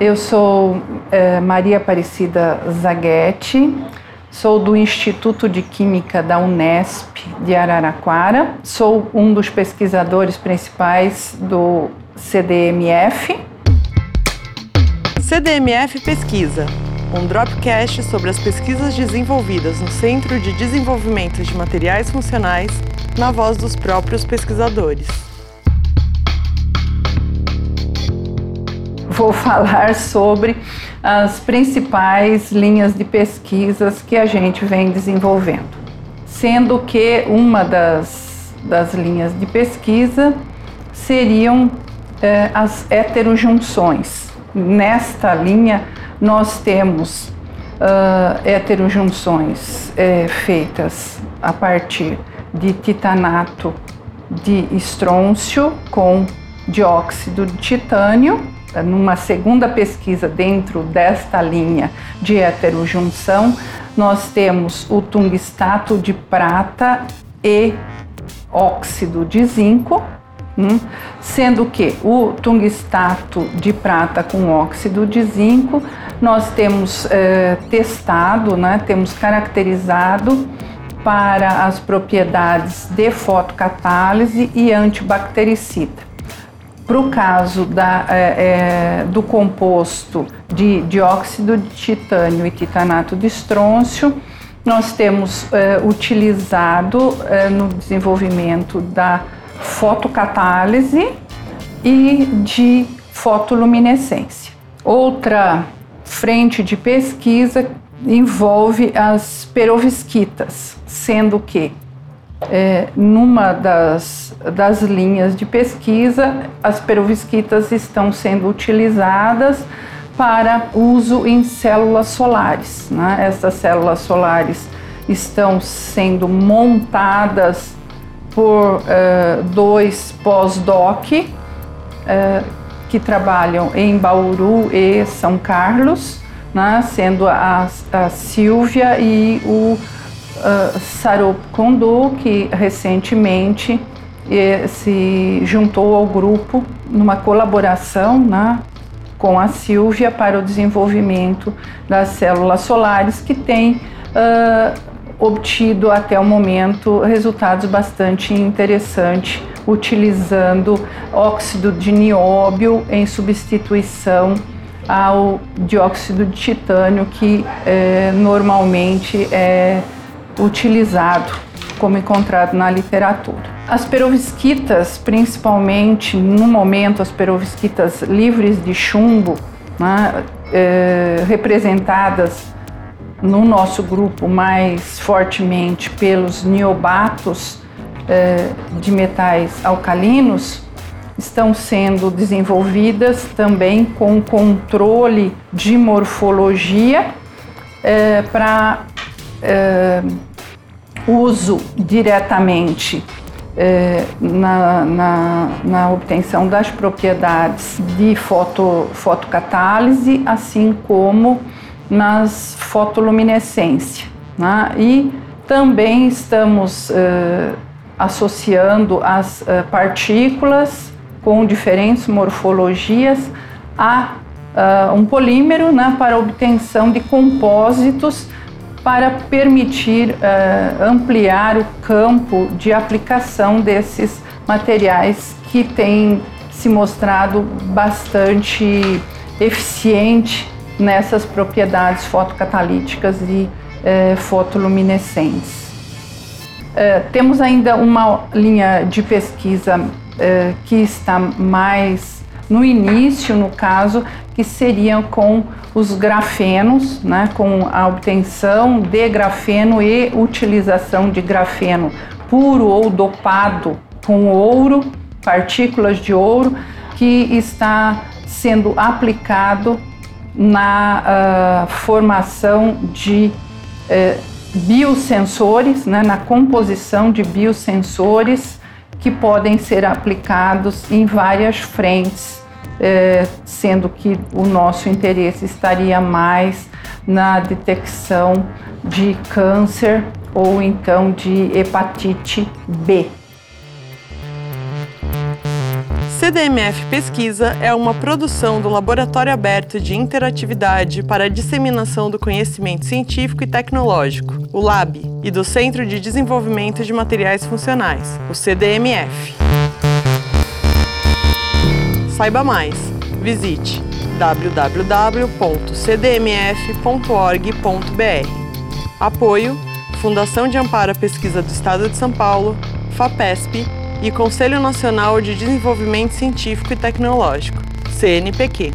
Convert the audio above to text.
Eu sou é, Maria Aparecida Zaguetti, sou do Instituto de Química da Unesp de Araraquara, sou um dos pesquisadores principais do CDMF. CDMF Pesquisa, um dropcast sobre as pesquisas desenvolvidas no Centro de Desenvolvimento de Materiais Funcionais, na voz dos próprios pesquisadores. Vou falar sobre as principais linhas de pesquisas que a gente vem desenvolvendo. Sendo que uma das, das linhas de pesquisa seriam eh, as heterojunções. Nesta linha, nós temos uh, heterojunções eh, feitas a partir de titanato de estrôncio com dióxido de titânio numa segunda pesquisa dentro desta linha de heterojunção, nós temos o tungstato de prata e óxido de zinco, hum, sendo que o tungstato de prata com óxido de zinco nós temos eh, testado, né, temos caracterizado para as propriedades de fotocatálise e antibactericida. Para o caso da, é, é, do composto de dióxido de titânio e titanato de estrôncio, nós temos é, utilizado é, no desenvolvimento da fotocatálise e de fotoluminescência. Outra frente de pesquisa envolve as perovskitas, sendo que é, numa das, das linhas de pesquisa, as perovskitas estão sendo utilizadas para uso em células solares. Né? Essas células solares estão sendo montadas por uh, dois pós-doc uh, que trabalham em Bauru e São Carlos, né? sendo a, a Silvia e o uh, Sarup Kondu, que recentemente se juntou ao grupo numa colaboração né, com a Silvia para o desenvolvimento das células solares, que tem uh, obtido até o momento resultados bastante interessantes, utilizando óxido de nióbio em substituição ao dióxido de titânio, que eh, normalmente é utilizado como encontrado na literatura. As perovskitas, principalmente no momento as perovskitas livres de chumbo, né, é, representadas no nosso grupo mais fortemente pelos niobatos é, de metais alcalinos, estão sendo desenvolvidas também com controle de morfologia é, para é, uso diretamente é, na, na, na, obtenção das propriedades de foto, fotocatálise, assim como nas fotoluminescência. Né? E também estamos é, associando as é, partículas com diferentes morfologias a um polímero né, para obtenção de compósitos para permitir uh, ampliar o campo de aplicação desses materiais que têm se mostrado bastante eficiente nessas propriedades fotocatalíticas e uh, fotoluminescentes. Uh, temos ainda uma linha de pesquisa que está mais no início, no caso, que seriam com os grafenos, né, com a obtenção de grafeno e utilização de grafeno puro ou dopado com ouro, partículas de ouro, que está sendo aplicado na uh, formação de uh, biosensores, né, na composição de biosensores que podem ser aplicados em várias frentes é, sendo que o nosso interesse estaria mais na detecção de câncer ou então de hepatite B. CDMF Pesquisa é uma produção do Laboratório Aberto de Interatividade para a Disseminação do Conhecimento Científico e Tecnológico, o LAB, e do Centro de Desenvolvimento de Materiais Funcionais, o CDMF. Saiba mais. Visite www.cdmf.org.br. Apoio: Fundação de Amparo à Pesquisa do Estado de São Paulo, FAPESP e Conselho Nacional de Desenvolvimento Científico e Tecnológico, CNPq.